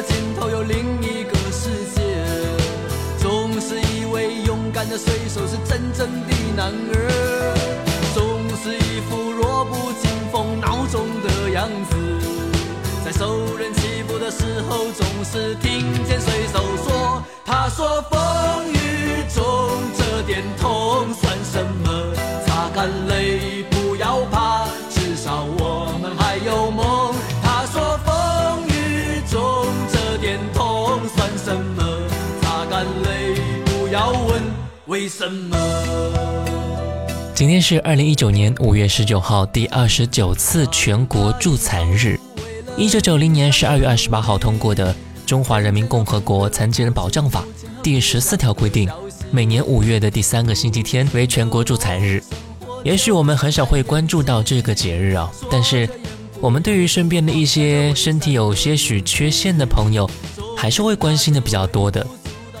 的尽头有另一个世界，总是以为勇敢的水手是真正的男儿，总是一副弱不禁风孬种的样子，在受人欺负的时候总是听见水手说，他说风雨中这点痛算什么，擦干泪。为什么今天是二零一九年五月十九号，第二十九次全国助残日。一九九零年十二月二十八号通过的《中华人民共和国残疾人保障法》第十四条规定，每年五月的第三个星期天为全国助残日。也许我们很少会关注到这个节日啊，但是我们对于身边的一些身体有些许缺陷的朋友，还是会关心的比较多的。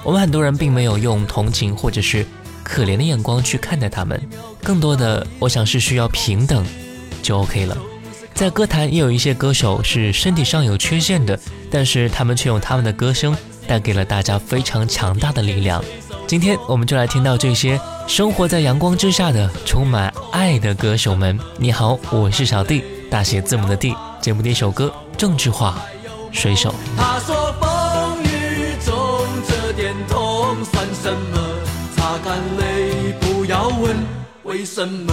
我们很多人并没有用同情或者是可怜的眼光去看待他们，更多的我想是需要平等就 OK 了。在歌坛也有一些歌手是身体上有缺陷的，但是他们却用他们的歌声带给了大家非常强大的力量。今天我们就来听到这些生活在阳光之下的充满爱的歌手们。你好，我是小弟，大写字母的 D。节目第一首歌，郑智化，水手。算什么？擦干泪，不要问为什么。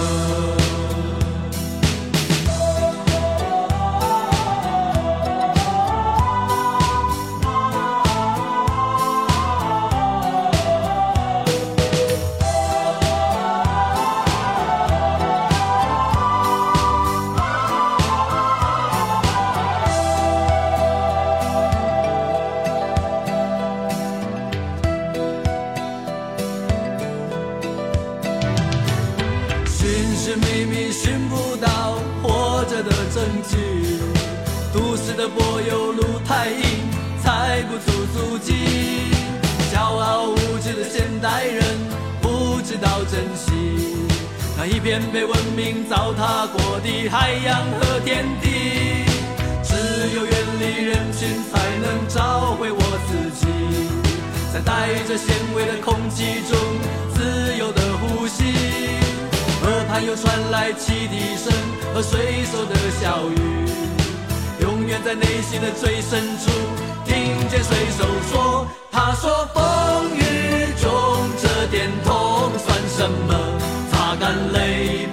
己都市的柏油路太硬踩不出足迹。骄傲无知的现代人不知道珍惜。那一片被文明糟蹋过的海洋和天地只有远离人群才能找回我自己。在带着咸味的空气中自由的呼吸耳畔又传来汽笛声和水手的笑语，永远在内心的最深处听见水手说：“他说风雨中这点痛算什么？”擦干泪，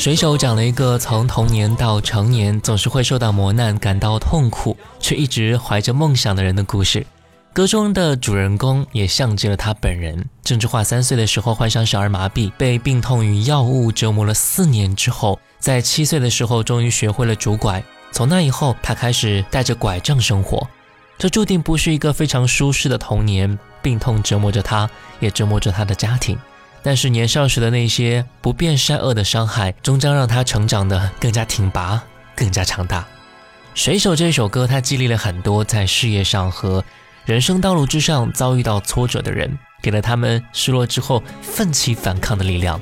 水手讲了一个从童年到成年总是会受到磨难、感到痛苦，却一直怀着梦想的人的故事。歌中的主人公也像极了他本人。郑智化三岁的时候患上小儿麻痹，被病痛与药物折磨了四年之后，在七岁的时候终于学会了拄拐。从那以后，他开始带着拐杖生活。这注定不是一个非常舒适的童年，病痛折磨着他，也折磨着他的家庭。但是年少时的那些不变善恶的伤害，终将让他成长得更加挺拔，更加强大。水手这首歌，他激励了很多在事业上和人生道路之上遭遇到挫折的人，给了他们失落之后奋起反抗的力量。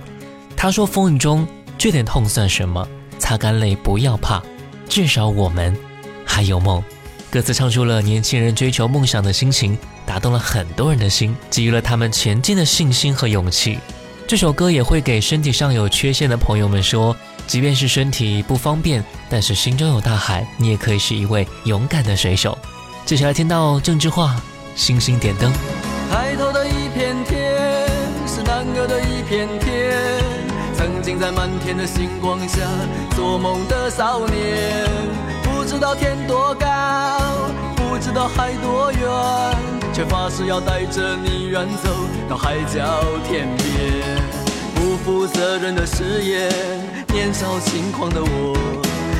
他说：“风雨中这点痛算什么？擦干泪，不要怕，至少我们还有梦。”歌词唱出了年轻人追求梦想的心情，打动了很多人的心，给予了他们前进的信心和勇气。这首歌也会给身体上有缺陷的朋友们说。即便是身体不方便，但是心中有大海，你也可以是一位勇敢的水手。接下来听到郑智化《星星点灯》。抬头的一片天，是男儿的一片天。曾经在满天的星光下做梦的少年，不知道天多高，不知道海多远，却发誓要带着你远走到海角天边。不负责任的誓言。年少轻狂的我，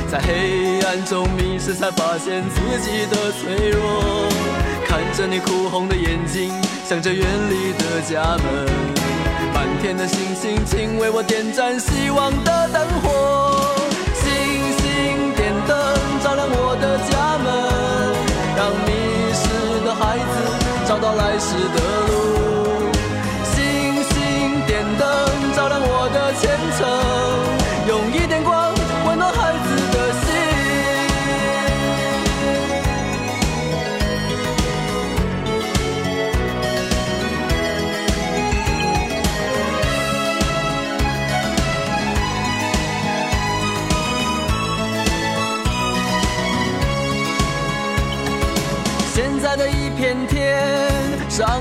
在黑暗中迷失，才发现自己的脆弱。看着你哭红的眼睛，想着远离的家门。满天的星星，请为我点燃希望的灯火。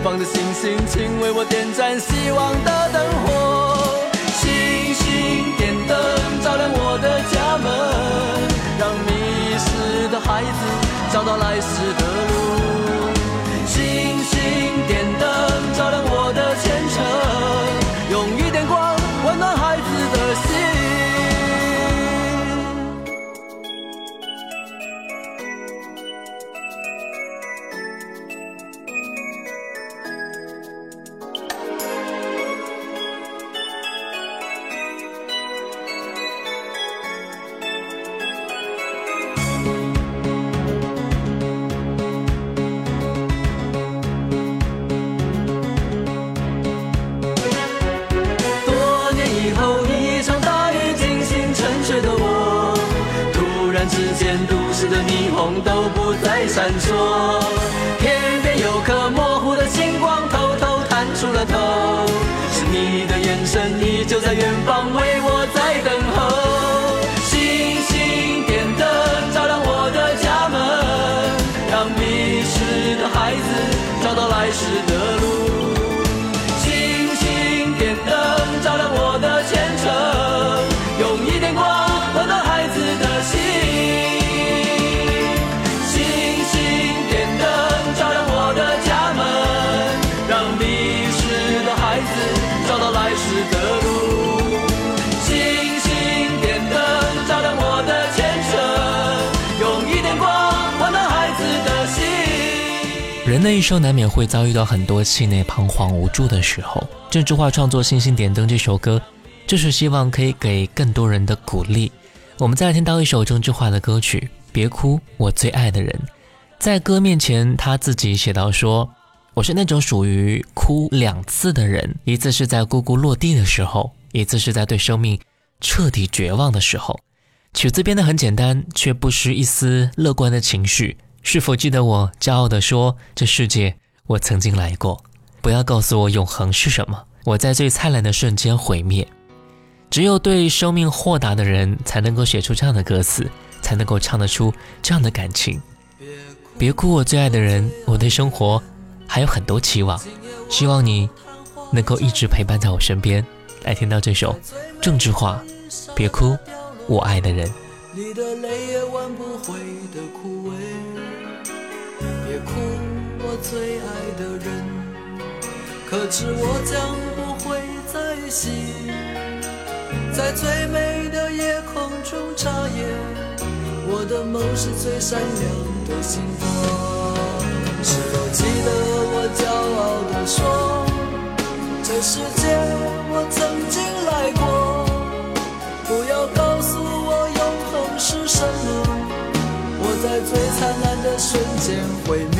远方的星星，请为我点燃希望的灯火。星星点灯照亮我的家门，让迷失的孩子找到来时的是你的眼神依旧在远方为我在等候。人的一生难免会遭遇到很多气馁、彷徨、无助的时候。郑智化创作《星星点灯》这首歌，就是希望可以给更多人的鼓励。我们再来听到一首郑智化的歌曲《别哭，我最爱的人》。在歌面前，他自己写到说：“我是那种属于哭两次的人，一次是在姑姑落地的时候，一次是在对生命彻底绝望的时候。”曲子编得很简单，却不失一丝乐观的情绪。是否记得我骄傲地说：“这世界我曾经来过。”不要告诉我永恒是什么，我在最灿烂的瞬间毁灭。只有对生命豁达的人，才能够写出这样的歌词，才能够唱得出这样的感情。别哭，我最爱的人，我对生活还有很多期望，希望你能够一直陪伴在我身边。来听到这首郑智化，别哭，我爱的人。你的泪也挽不回最爱的人。可知我将不会再醒，在最美的夜空中眨眼。我的梦是最闪亮的星光。是否记得我骄傲地说，这世界我曾经来过？不要告诉我永恒是什么，我在最灿烂的瞬间毁灭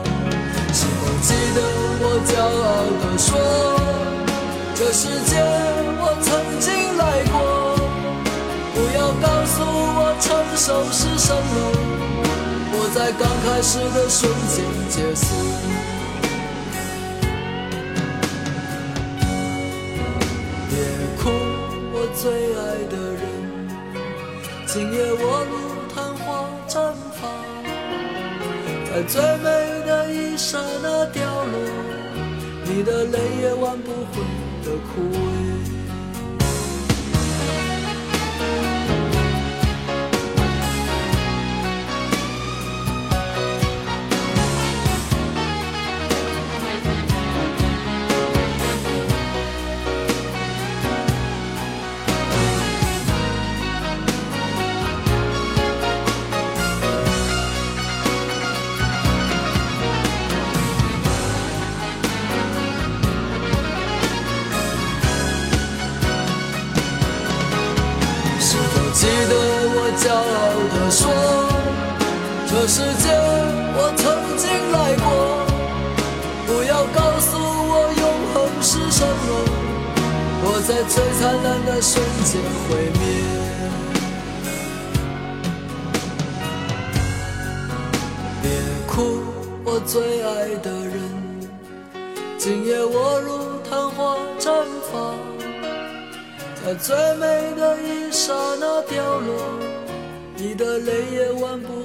记得我骄傲地说，这世界我曾经来过？不要告诉我成熟是什么，我在刚开始的瞬间结束。别哭，我最爱的人，今夜我如昙花绽放，在最美的一刹那，你的泪也挽不回的枯萎。瞬间毁灭。别哭，我最爱的人，今夜我如昙花绽放，在最美的一刹那掉落，你的泪也挽不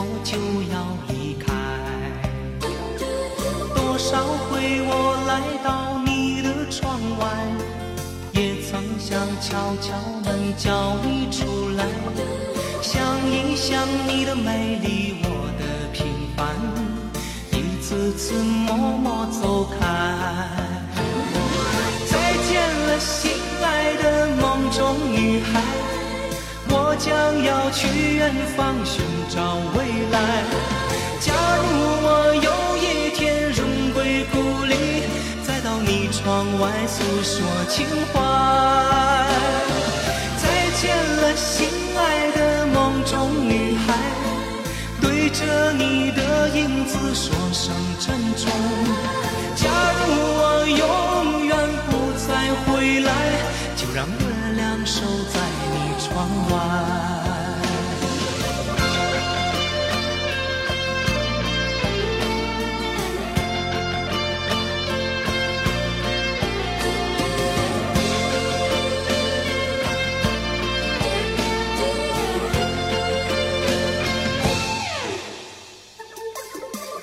我就要离开。多少回我来到你的窗外也曾想敲敲门叫你出来。想一想你的美丽我的平凡。一次次默默走开。再见了心爱的梦中女孩。我将要去远方寻找未来。假如我有一天荣归故里，再到你窗外诉说情怀。再见了，心爱的梦中女孩，对着你的影子说声珍重。假如我永远不再回来，就让。守在你窗外。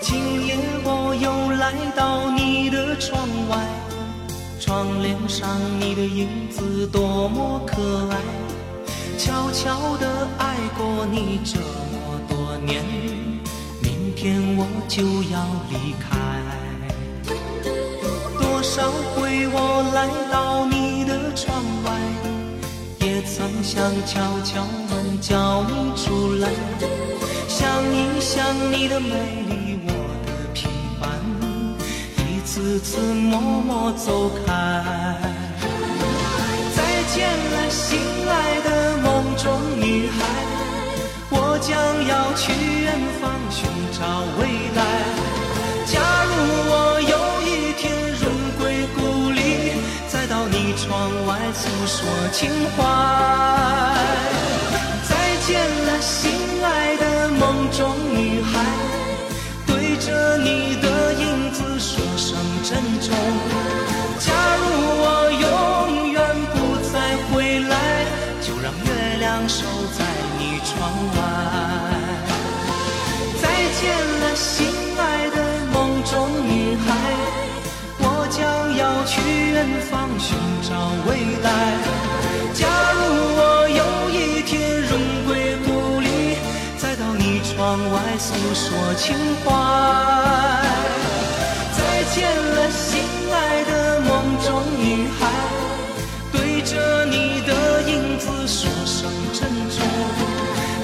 今夜我又来到你的窗外窗帘上你的影子多爱，悄悄地爱过你这么多年，明天我就要离开。多少回我来到你的窗外，也曾想悄悄地叫你出来，想一想你的美丽，我的平凡，一次次默默走开。将要去远方寻找未来。假如我有一天荣归故里，再到你窗外诉说情怀。寻找未来。假如我有一天荣归故里，再到你窗外诉说情怀。再见了，心爱的梦中女孩，对着你的影子说声。珍重。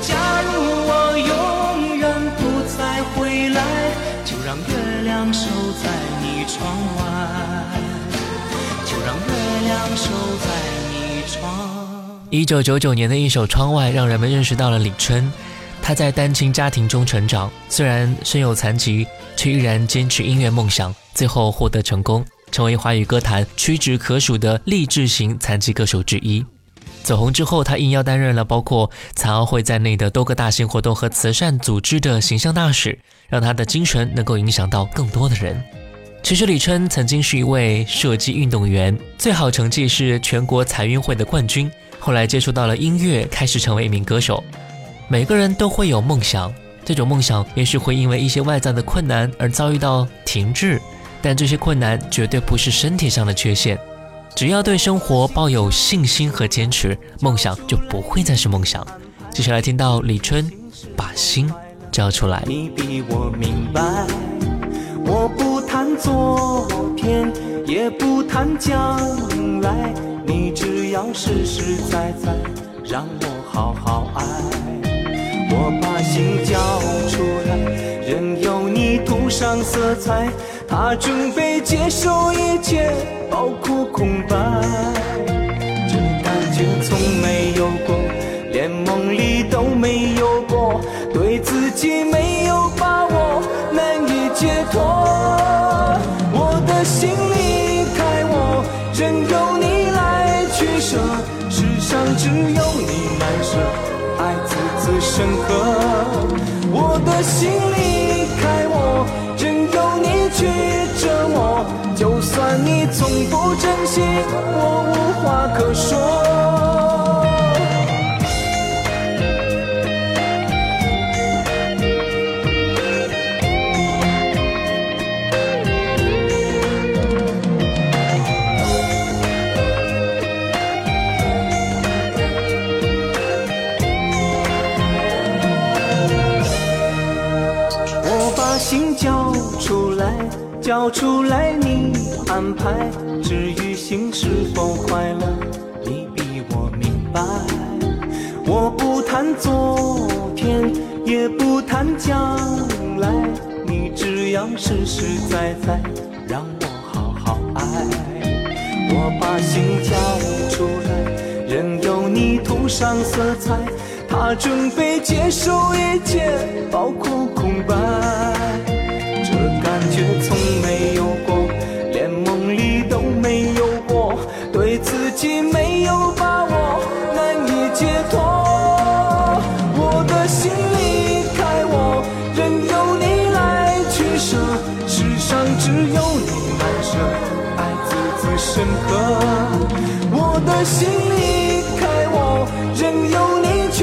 假如我永远不再回来，就让月亮守在你窗外，月亮守在你。一九九九年的一首《窗外》，让人们认识到了李春。他在单亲家庭中成长，虽然身有残疾，却依然坚持音乐梦想，最后获得成功，成为华语歌坛屈指可数的励志型残疾歌手之一。走红之后，他应邀担任了包括残奥会在内的多个大型活动和慈善组织的形象大使，让他的精神能够影响到更多的人。其实李春曾经是一位射击运动员，最好成绩是全国残运会的冠军。后来接触到了音乐，开始成为一名歌手。每个人都会有梦想，这种梦想也许会因为一些外在的困难而遭遇到停滞，但这些困难绝对不是身体上的缺陷。只要对生活抱有信心和坚持，梦想就不会再是梦想。接下来听到李春把心交出来。你比我明白，我不昨天，也不谈将来，你只要实实在在让我好好爱。我把心交出来，任由你涂上色彩。他准备接受一切，包括空白。这感觉从没有过，连梦里都没有过。对自己没有把握，难以解脱。任何。我的心离开我。任由你去折磨，就算你从不珍惜，我无话可说。交出来，你安排。至于心是否快乐，你比我明白。我不谈昨天，也不谈将来。你只要实实在在，让我好好爱。我把心交出来，任由你涂上色彩。它他准备接受一切，包括空白。这感觉从没有过，连梦里都没有过，对自己没有把握，难以解脱。我的心离开我，任由你来取舍，世上只有你难舍，爱字字深刻。我的心离开我，任由你去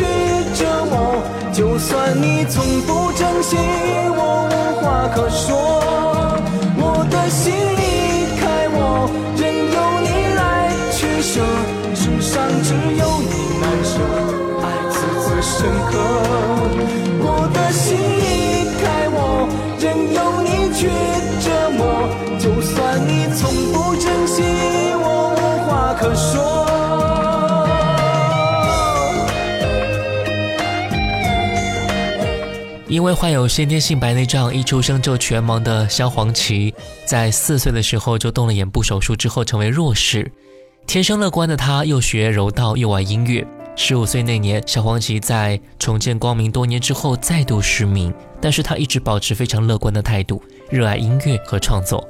折磨，就算你从不心，我无话可说。因为患有先天性白内障，一出生就全盲的萧煌奇，在四岁的时候就动了眼部手术，之后成为弱视。天生乐观的他，又学柔道，又玩音乐。十五岁那年，萧煌奇在重见光明多年之后再度失明，但是他一直保持非常乐观的态度，热爱音乐和创作。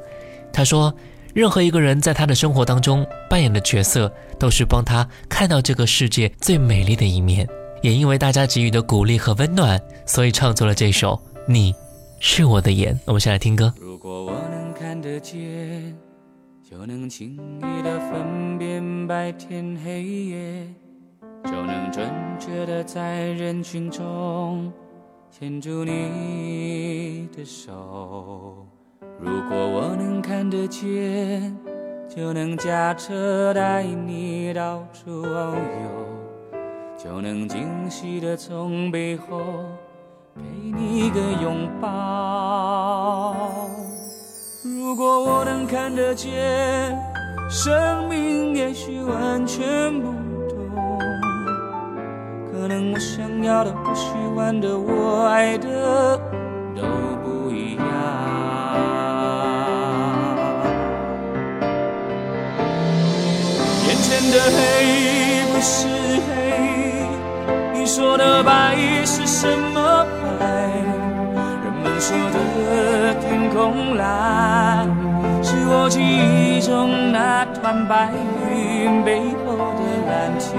他说，任何一个人在他的生活当中扮演的角色，都是帮他看到这个世界最美丽的一面。也因为大家给予的鼓励和温暖，所以创作了这首《你是我的眼》。我们先来听歌。如果我能看得见，就能轻易的分辨白天黑夜，就能准确的在人群中牵住你的手。如果我能看得见，就能驾车带你到处遨游。就能惊喜的从背后给你一个拥抱。如果我能看得见，生命也许完全不同。可能我想要的、不喜欢的、我爱的都不一样。眼前的黑不是。说的白是什么白？人们说的天空蓝，是我记忆中那团白云背后的蓝天。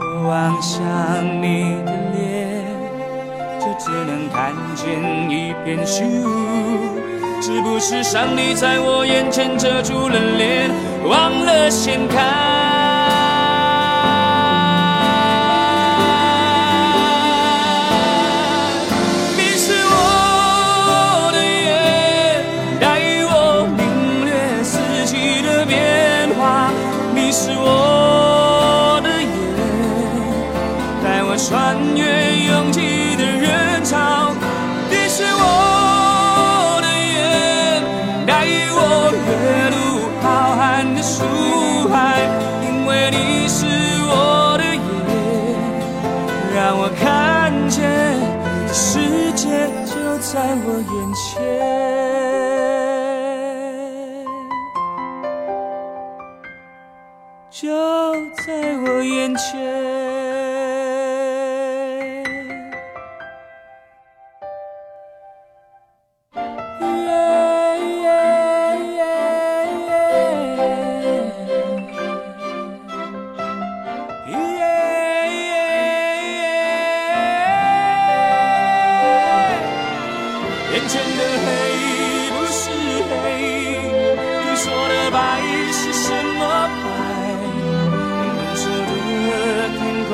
我望向你的脸，就只能看见一片虚无。是不是上帝在我眼前遮住了脸，忘了掀开？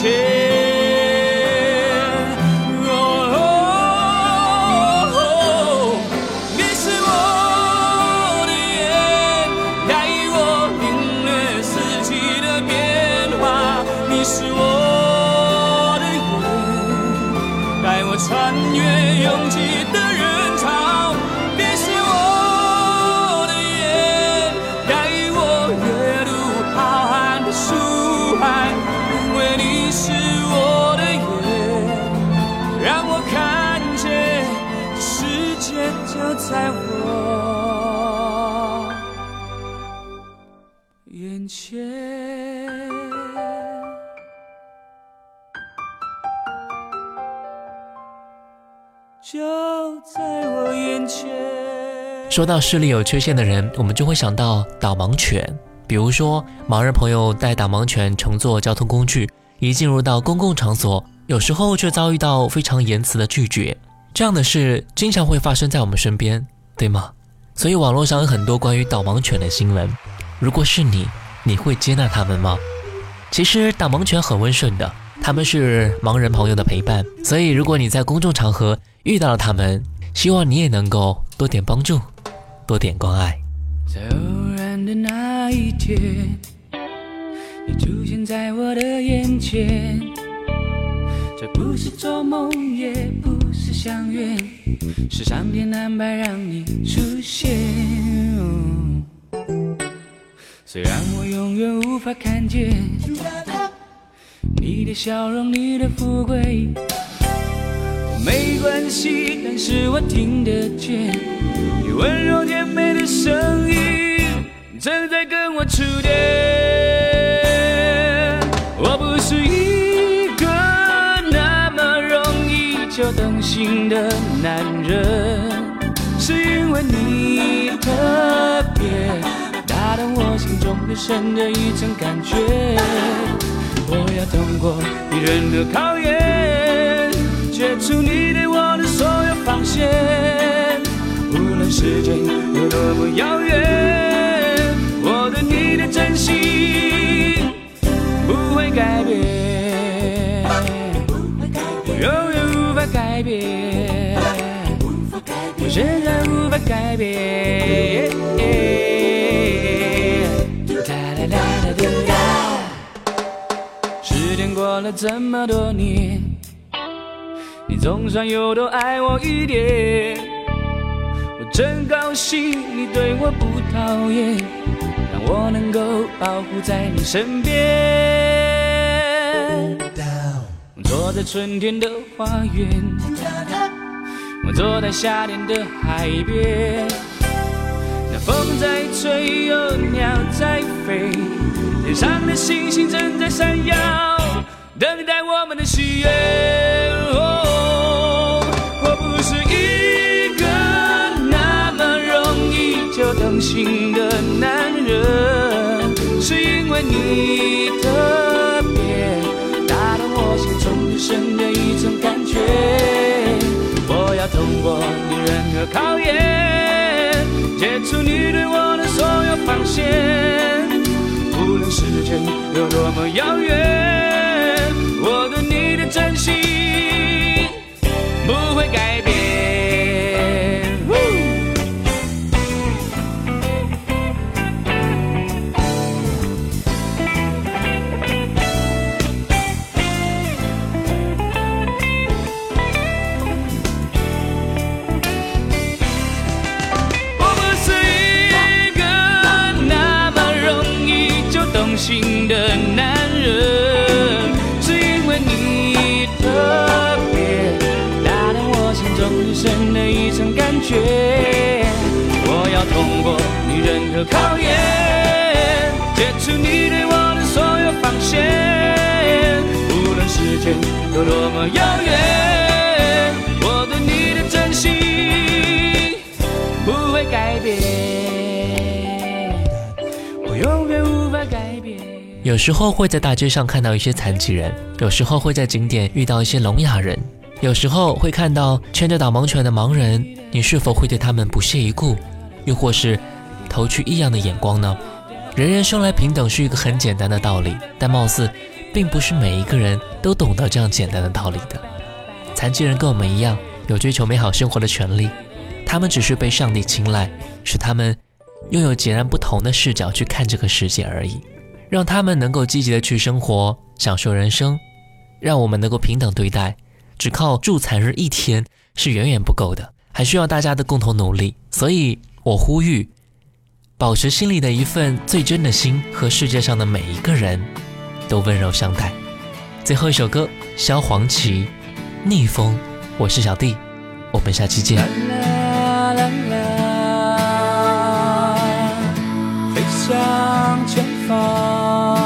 shame. 说到视力有缺陷的人，我们就会想到导盲犬。比如说，盲人朋友带导盲犬乘坐交通工具，一进入到公共场所，有时候却遭遇到非常言辞的拒绝。这样的事经常会发生在我们身边，对吗？所以网络上有很多关于导盲犬的新闻。如果是你，你会接纳他们吗？其实导盲犬很温顺的，他们是盲人朋友的陪伴。所以如果你在公众场合，遇到了他们，希望你也能够多点帮助，多点关爱。在偶然的那一天，你出现在我的眼前，这不是做梦，也不是相约，是上天安排让你出现。虽然我永远无法看见你的笑容，你的富贵。没关系，但是我听得见你温柔甜美的声音正在跟我触电。我不是一个那么容易就动心的男人，是因为你特别打动我心中最深的一层感觉。我要通过你人的考验。解除你对我的所有防线，无论时间有多么遥远，我对你的真心不会改变，永远无法改变，我仍然无法改变。时间过了这么多年。你总算又多爱我一点，我真高兴你对我不讨厌，让我能够保护在你身边。我坐在春天的花园，我坐在夏天的海边，那风在吹，有鸟在飞，天上的星星正在闪耀，等待我们的喜悦。是因为你特别打动我心中最深的一层感觉。我要通过你任何考验，解除你对我的所有防线。无论时间有多么遥远，我对你的真心情的男人，是因为你特别，打动我心中最深的一层感觉。我要通过你任何考验，解除你对我的所有防线，无论时间有多么遥远。有时候会在大街上看到一些残疾人，有时候会在景点遇到一些聋哑人。有时候会看到牵着导盲犬的盲人，你是否会对他们不屑一顾，又或是投去异样的眼光呢？人人生来平等是一个很简单的道理，但貌似并不是每一个人都懂得这样简单的道理的。残疾人跟我们一样，有追求美好生活的权利，他们只是被上帝青睐，使他们拥有截然不同的视角去看这个世界而已，让他们能够积极的去生活，享受人生，让我们能够平等对待。只靠助残日一天是远远不够的，还需要大家的共同努力。所以我呼吁，保持心里的一份最真的心，和世界上的每一个人都温柔相待。最后一首歌，萧煌奇，《逆风》，我是小弟，我们下期见。飞向前方。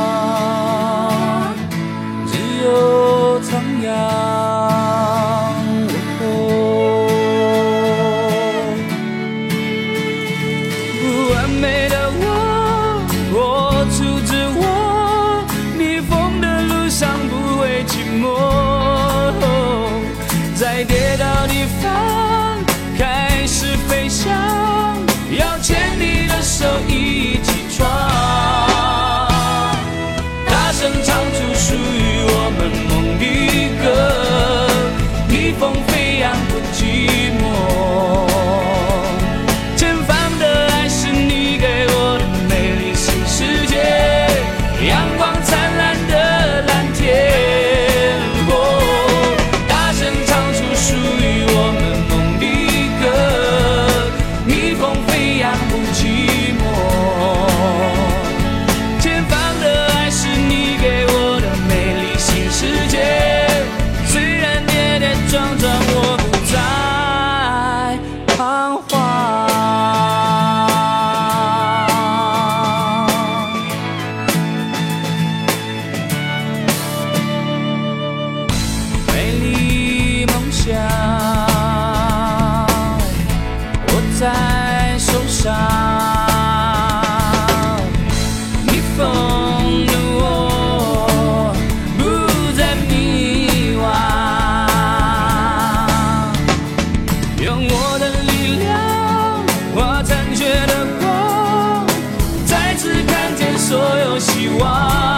所有希望。